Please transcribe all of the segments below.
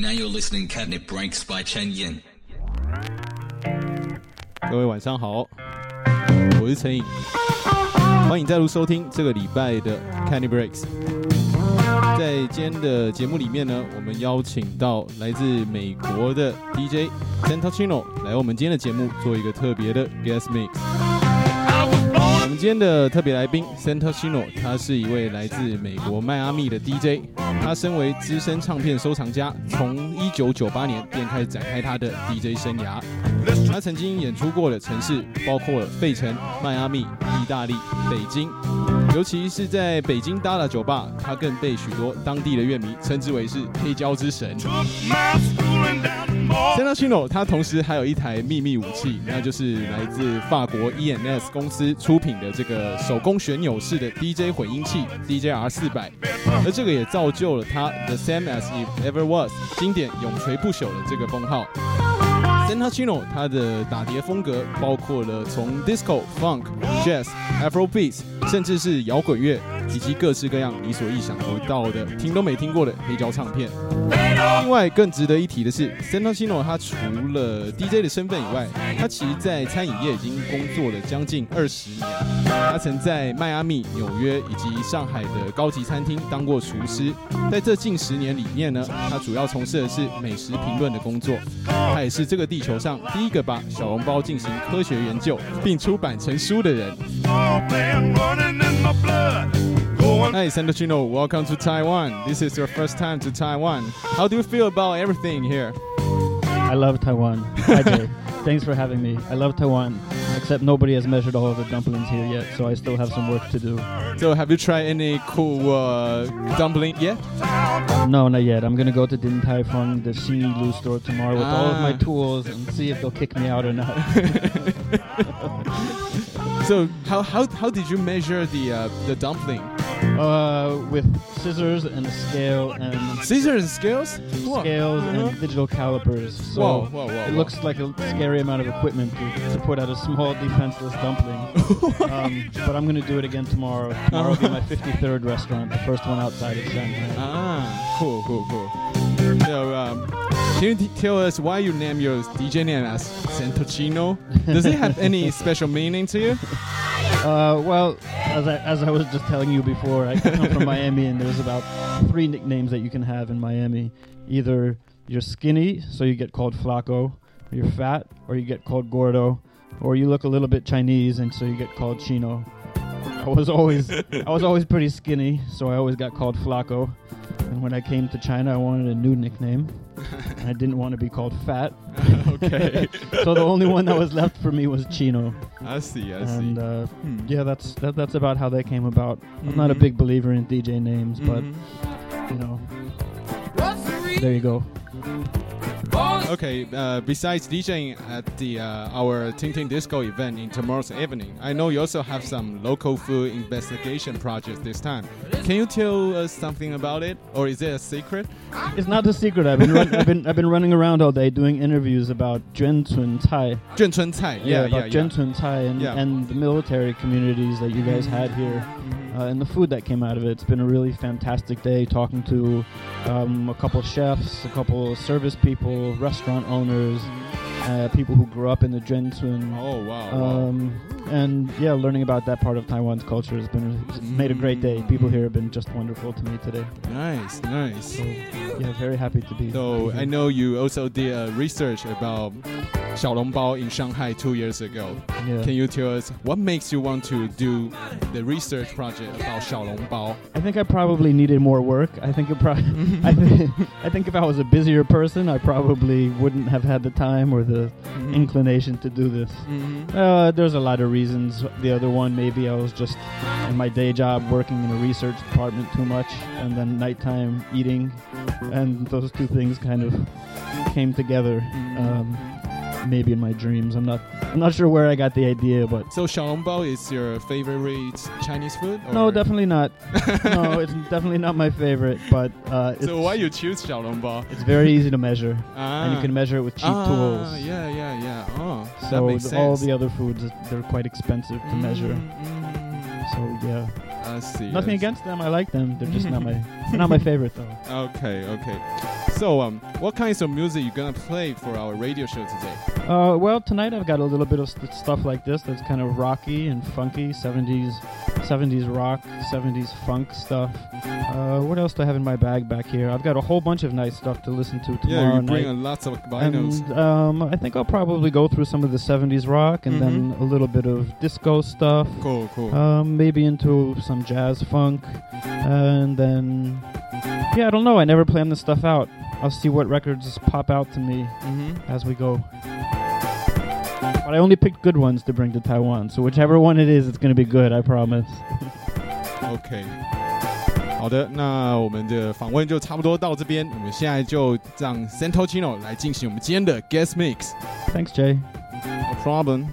Now you're listening Catnip Breaks by Chen Yin. 各位晚上好，我是陈颖，欢迎再度收听这个礼拜的 Candy Breaks。在今天的节目里面呢，我们邀请到来自美国的 DJ Santachino 来我们今天的节目做一个特别的 guest mix。今天的特别来宾 Santachino，他是一位来自美国迈阿密的 DJ。他身为资深唱片收藏家，从1998年便开始展开他的 DJ 生涯。他曾经演出过的城市包括了费城、迈阿密、意大利、北京，尤其是在北京 Dada 酒吧，他更被许多当地的乐迷称之为是黑胶之神。Santa Cino，他同时还有一台秘密武器，那就是来自法国 ENS 公司出品的这个手工旋钮式的 DJ 混音器 DJR 400，而这个也造就了他 The Same as If Ever Was 经典永垂不朽的这个封号。Santachino 他的打碟风格包括了从 Disco、Funk、Jazz、Afrobeats，甚至是摇滚乐，以及各式各样你所意想不到的、听都没听过的黑胶唱片。另外，更值得一提的是，Santachino 他除了 DJ 的身份以外，他其实在餐饮业已经工作了将近二十年。他曾在迈阿密、纽约以及上海的高级餐厅当过厨师。在这近十年里面呢，他主要从事的是美食评论的工作。他也是这个地球上第一个把小笼包进行科学研究并出版成书的人。Hi, Santachino. Welcome to Taiwan. This is your first time to Taiwan. How do you feel about everything here? I love Taiwan. Hi, Jay. Thanks for having me. I love Taiwan, except nobody has measured all of the dumplings here yet, so I still have some work to do. So, have you tried any cool uh, dumpling yet? No, not yet. I'm gonna go to Din Tai Fung, the Xinyi Lu store tomorrow with all of my Ah. tools and see if they'll kick me out or not. So, how, how, how did you measure the uh, the dumpling? Uh, with scissors and a scale and Scissors and scales? Whoa. scales Uh-huh. and digital calipers. So Whoa, whoa, whoa, it whoa. looks like a scary amount of equipment to, to put out a small defenseless dumpling. um, but I'm gonna do it again tomorrow. Tomorrow will be my 53rd restaurant, the first one outside of Shanghai. Ah, cool, cool, cool. So, um, can you tell us why you name your DJ name as Santachino? Does it have any special meaning to you? Uh, well, as I, as I was just telling you before, I come from Miami, and there's about three nicknames that you can have in Miami. Either you're skinny, so you get called flaco, you're fat, or you get called gordo, or you look a little bit Chinese, and so you get called chino. I was always I was always pretty skinny, so I always got called flaco. And when I came to China, I wanted a new nickname. and I didn't want to be called fat, okay, so the only one that was left for me was chino. I see, I see. Uh, Hmm. yeah, that's that, that's about how that came about. I'm not a Mhm. big believer in DJ names, but Mhm. you know, there you go. Okay, uh, besides DJing at the uh, our Ting Ting Disco event in tomorrow's evening, I know you also have some local food investigation projects this time. Can you tell us something about it, or is it a secret? It's not a secret. I've been run, I've been I've been running around all day doing interviews about Zhen Chun Tai. Zhen Chun Tai, yeah, yeah, about yeah, Tai and, yeah. and the military communities that you guys had here, uh, and the food that came out of it. It's been a really fantastic day talking to um, a couple chefs, a couple service people restaurant owners, mm-hmm. Uh, people who grew up in the Zhenzun Oh wow. wow. Um, and yeah, learning about that part of Taiwan's culture has been made a great day. People here have been just wonderful to me today. nice, nice. So yeah, very happy to be. So here. I know you also did uh, research about Xiaolongbao in Shanghai two years ago. Yeah. Can you tell us what makes you want to do the research project about Xiaolongbao? I think I probably needed more work. I think it probably. I, think, I think if I was a busier person, I probably wouldn't have had the time or the Mhm. inclination to do this. Mhm. Uh, there's a lot of reasons. The other one, maybe I was just in my day job working in a research department too much, and then nighttime eating, and those two things kind of came together. Um, maybe in my dreams. I'm not. I'm not sure where I got the idea, but So Xiaolongbao is your favorite Chinese food? no, definitely not. no, it's definitely not my favorite. But uh, So why you choose Xiaolongbao? it's very easy to measure, Ah. and you can measure it with cheap ah, tools. Yeah, yeah, yeah. Oh, that So all the other foods, they're quite expensive to measure. Mm, So yeah, I see. nothing against them. I like them. They're just not my not my favorite though. Okay, okay. So, um, what kinds of music you gonna play for our radio show today? Uh, well, tonight I've got a little bit of st- stuff like this that's kind of rocky and funky, 70s, 70s rock, 70s funk stuff. Uh, what else do I have in my bag back here? I've got a whole bunch of nice stuff to listen to tomorrow yeah, you night. bring a lots of vinyls. And um, I think I'll probably go through some of the 70s rock and then a little bit of disco stuff. cool, cool. Um, maybe into some some jazz funk, and then yeah, I don't know. I never plan this stuff out. I'll see what records pop out to me mm-hmm. as we go. But I only picked good ones to bring to Taiwan, so whichever one it is, it's going to be good. I promise. Okay. 好的，那我们的访问就差不多到这边。我们现在就让 Santachino 来进行我们今天的 Guest Mix。Thanks, Jay. No problem.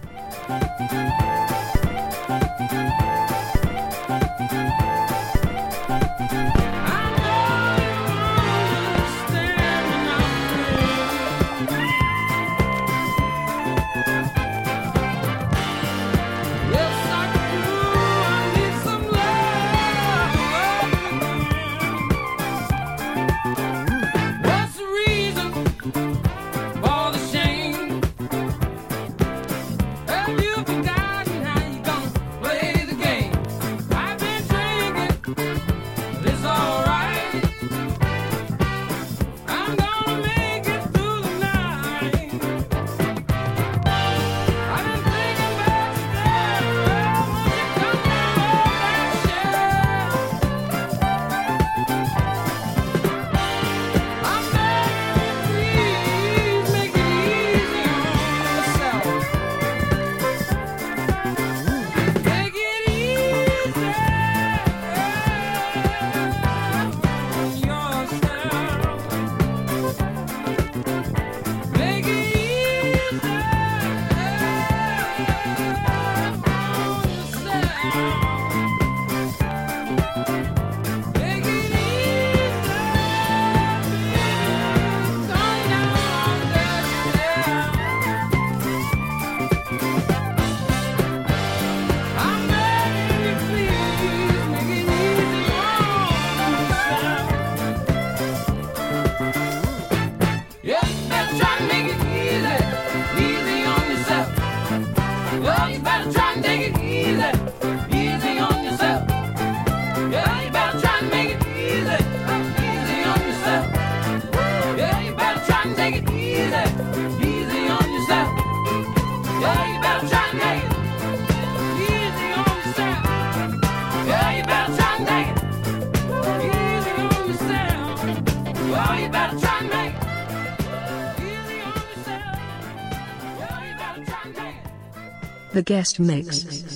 The guest mix.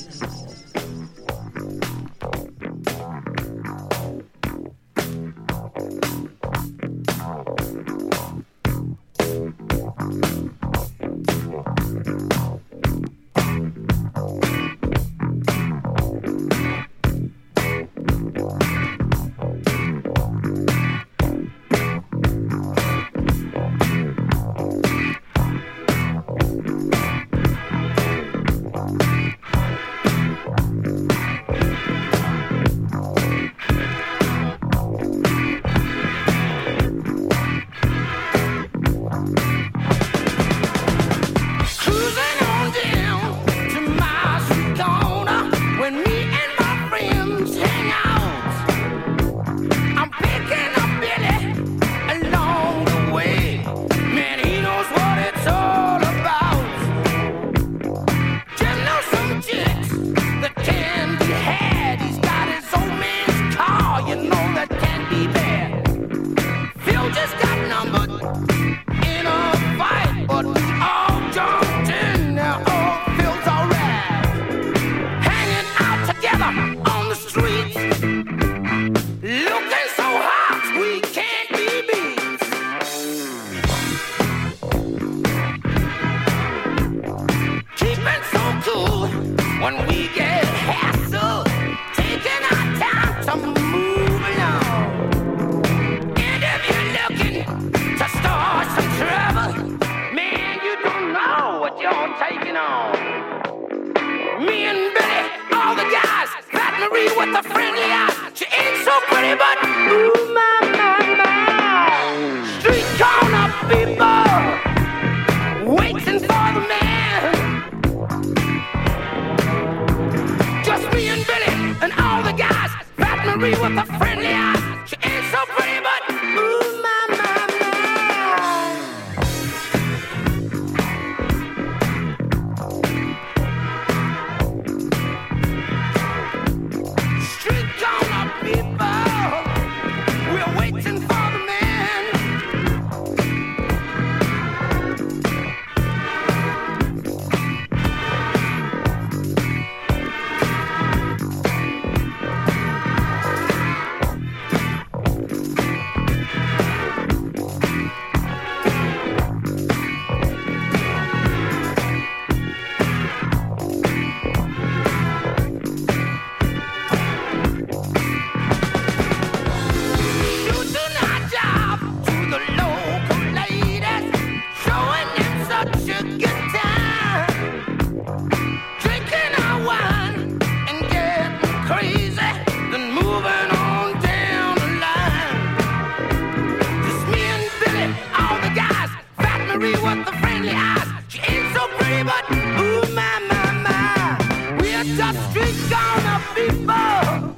but the friendly eyes. She ain't so pretty, but ooh, my, my, my. We're just street corner people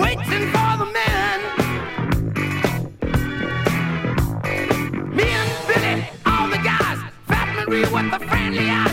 waiting for the man. Me and Billy, all the guys, with the friendly eyes.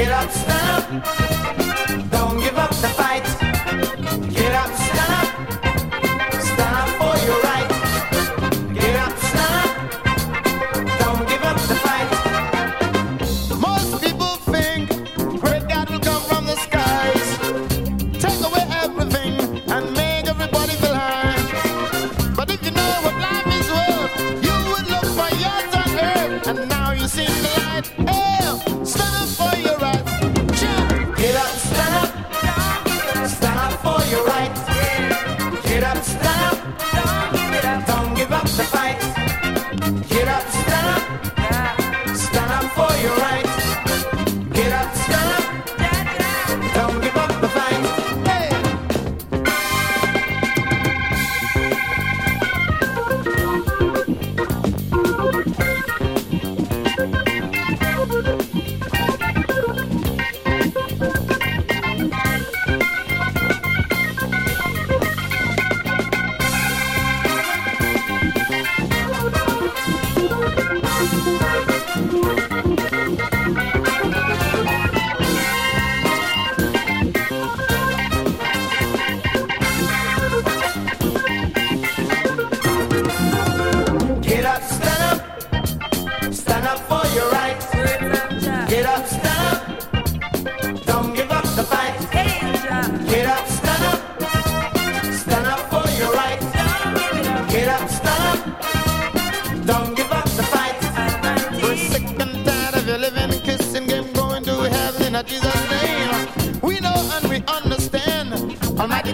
Get up, stand up.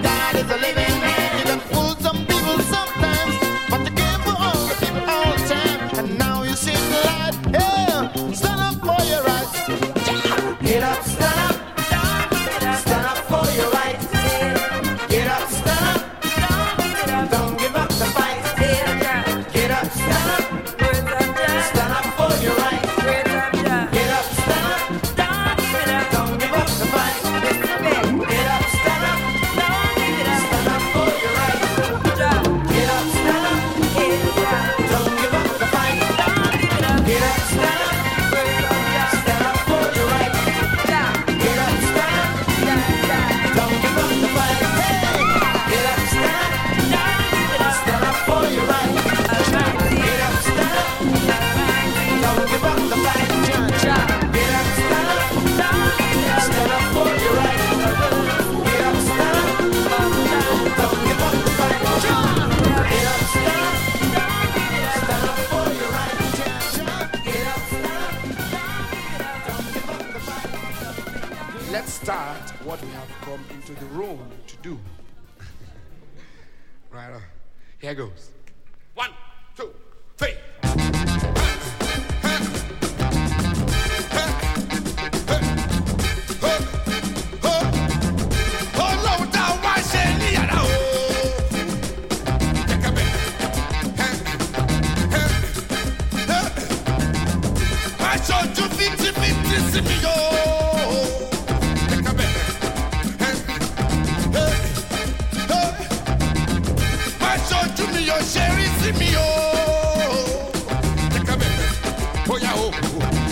God is a living Oh,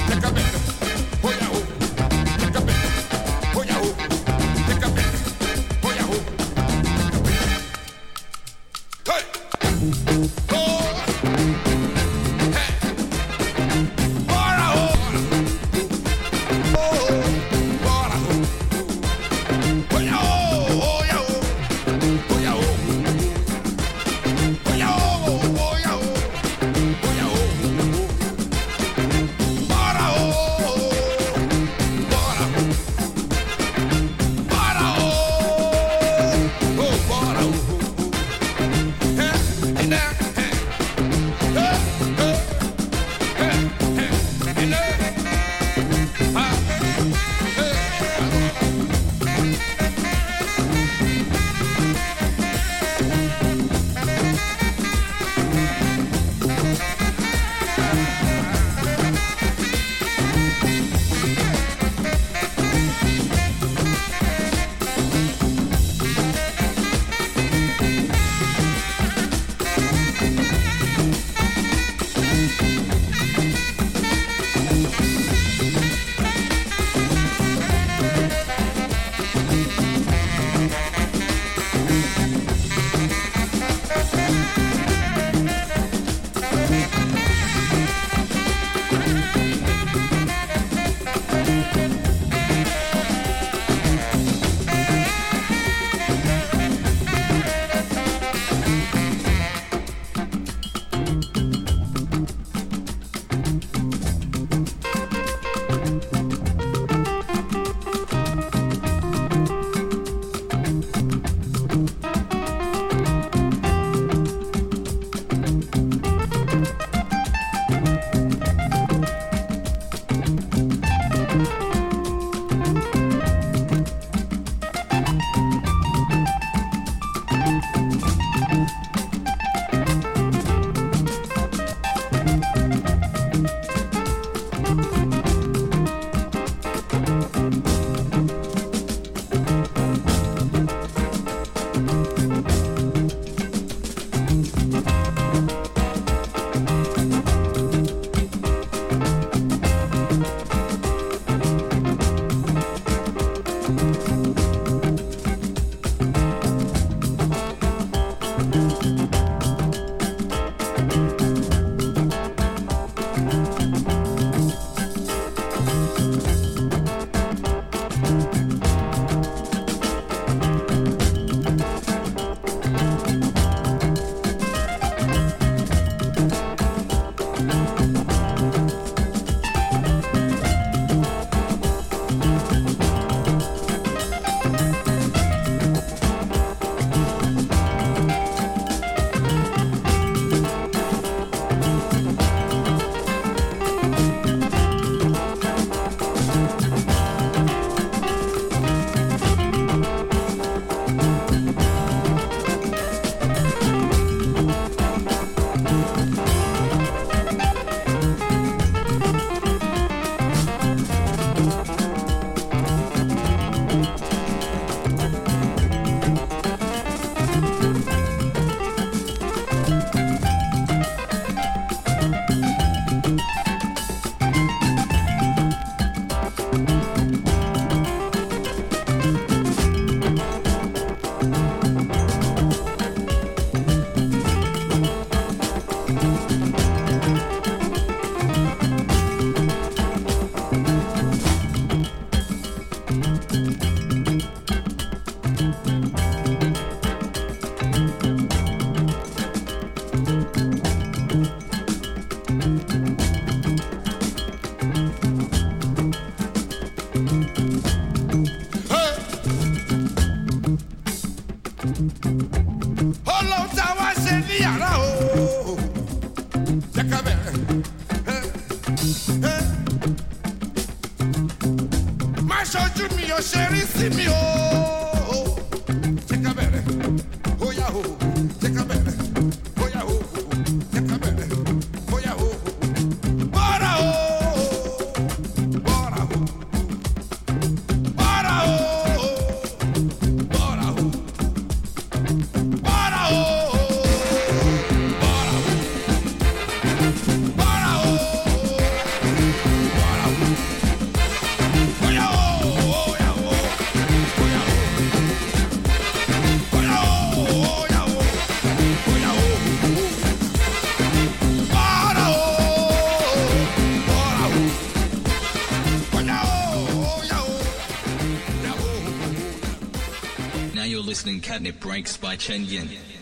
卖千烟。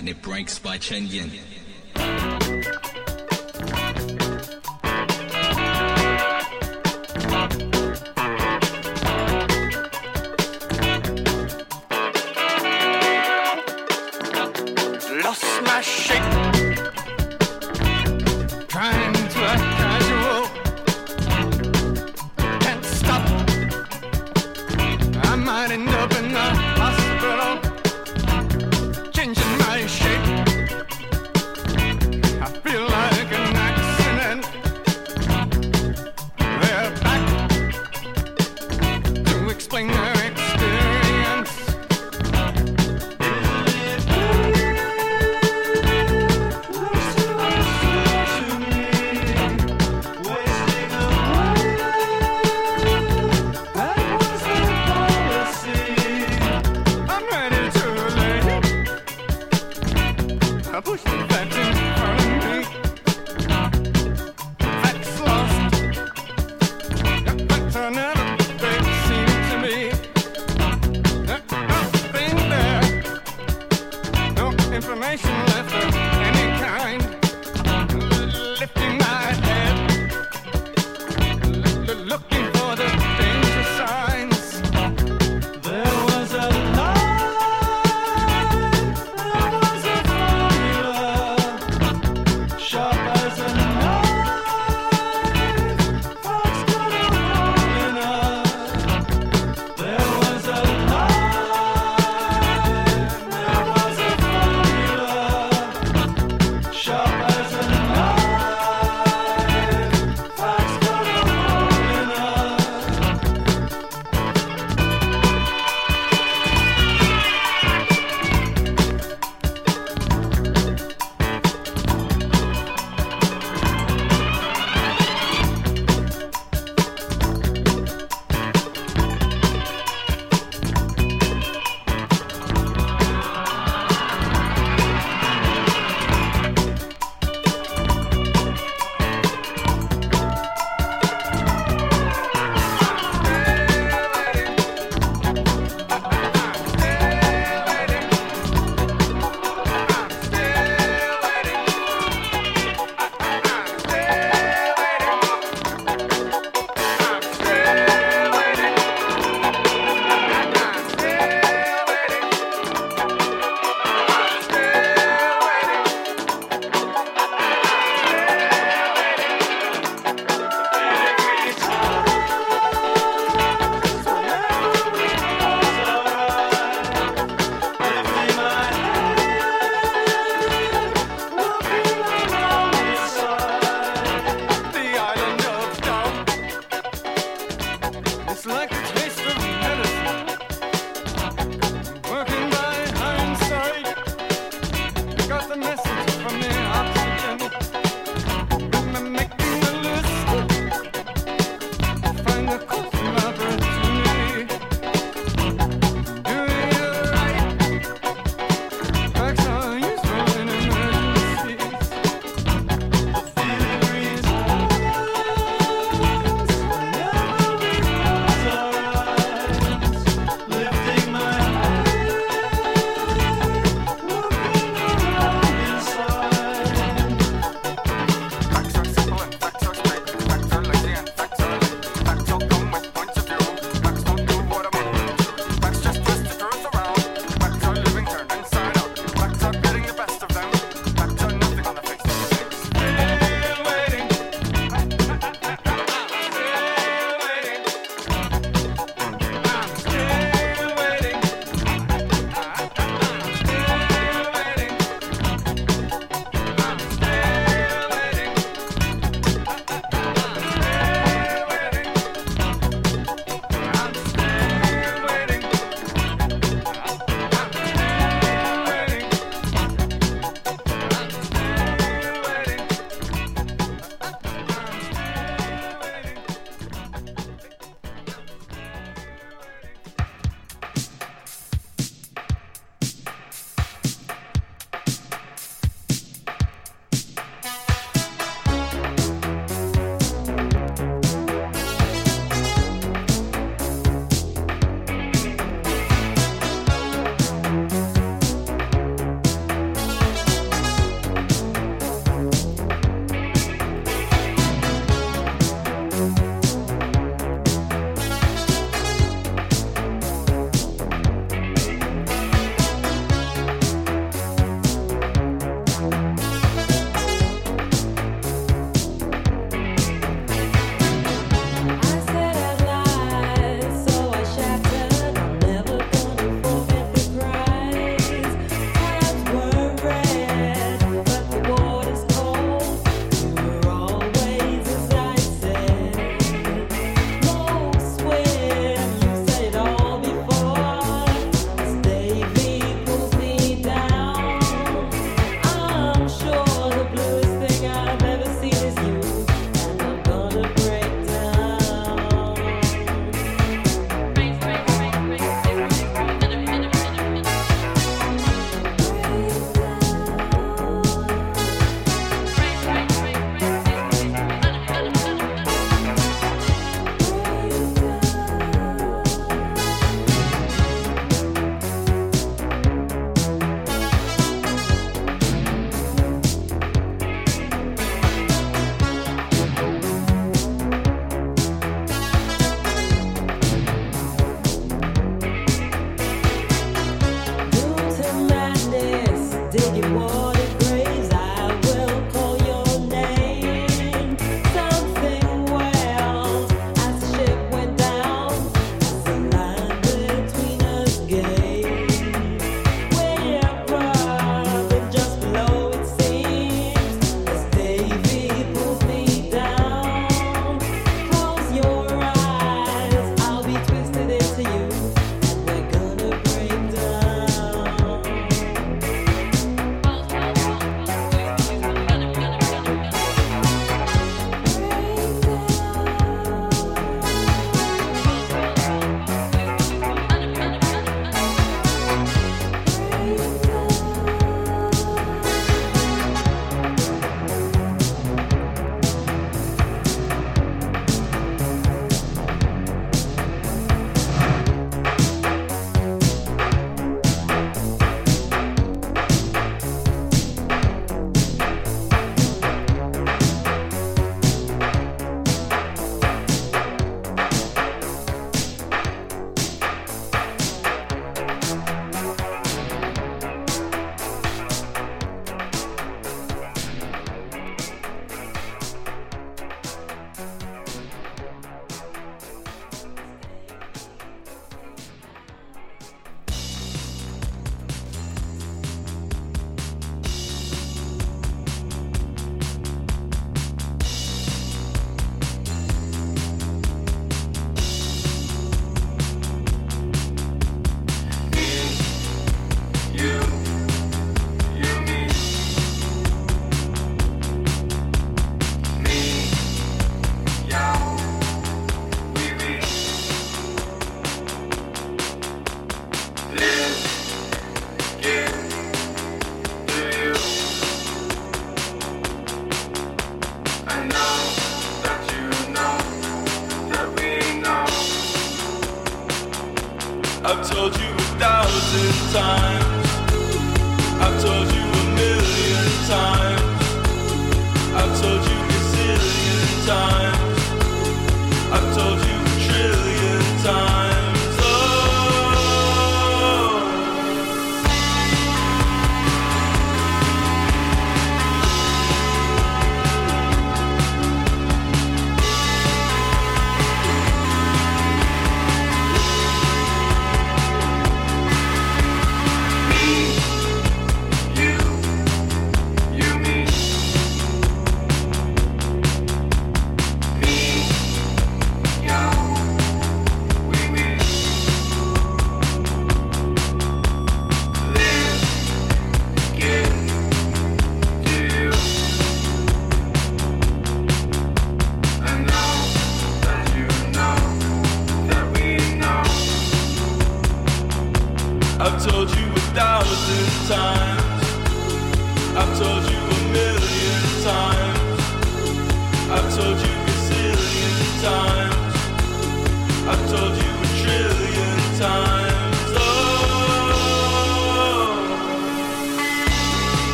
Listening it Breaks by Chen Yin.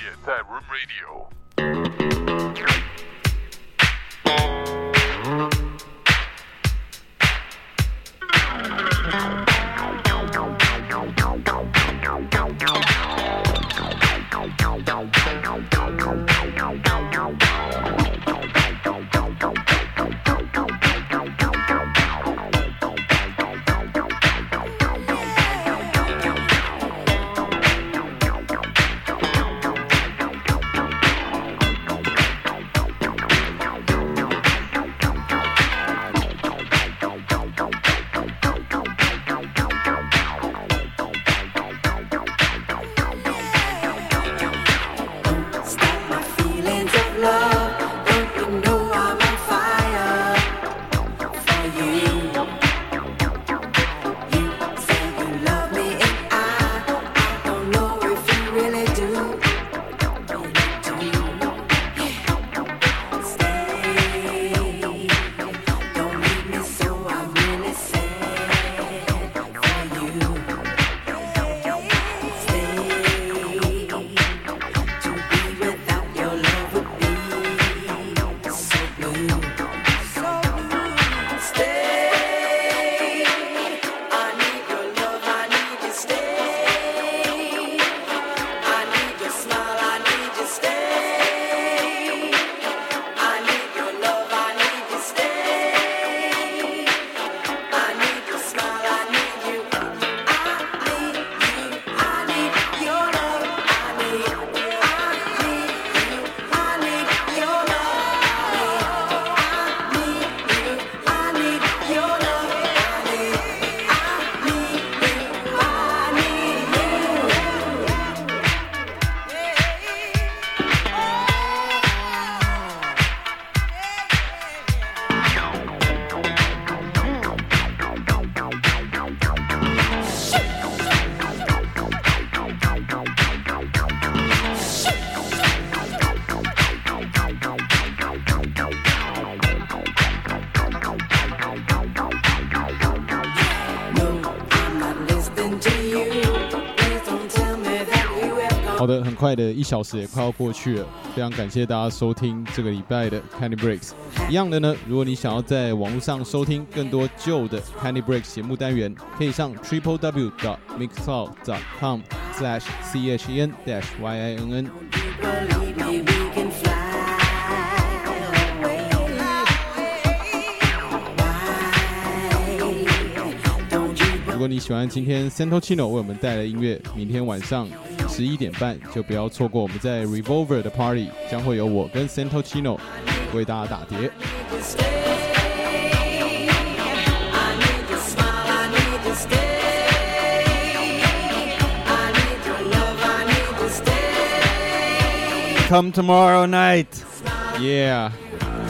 Media Tap Room Radio. 快的一小时也快要过去了，非常感谢大家收听这个礼拜的 Candy Breaks。一样的呢，如果你想要在网络上收听更多旧的 Candy Breaks 节目单元，可以上 triple w dot mixcloud dot com slash c h e n dash y i n n。你喜欢今天 Santachino 为我们带来的音乐，明天晚上十一点半就不要错过我们在 Revolver 的 Party，将会有我跟 Santachino 为大家打碟。Come tomorrow night, yeah.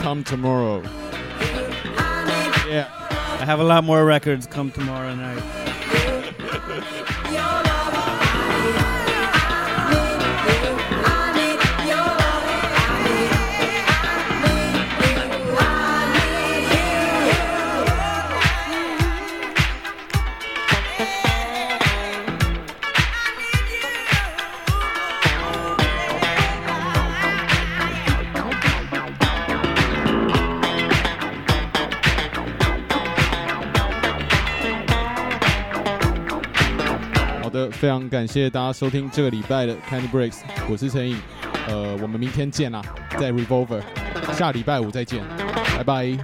Come tomorrow, yeah. I have a lot more records come tomorrow night. 非常感谢大家收听这个礼拜的 Candy Breaks，我是陈颖，呃，我们明天见啦，在 Revolver，下礼拜五再见，拜拜。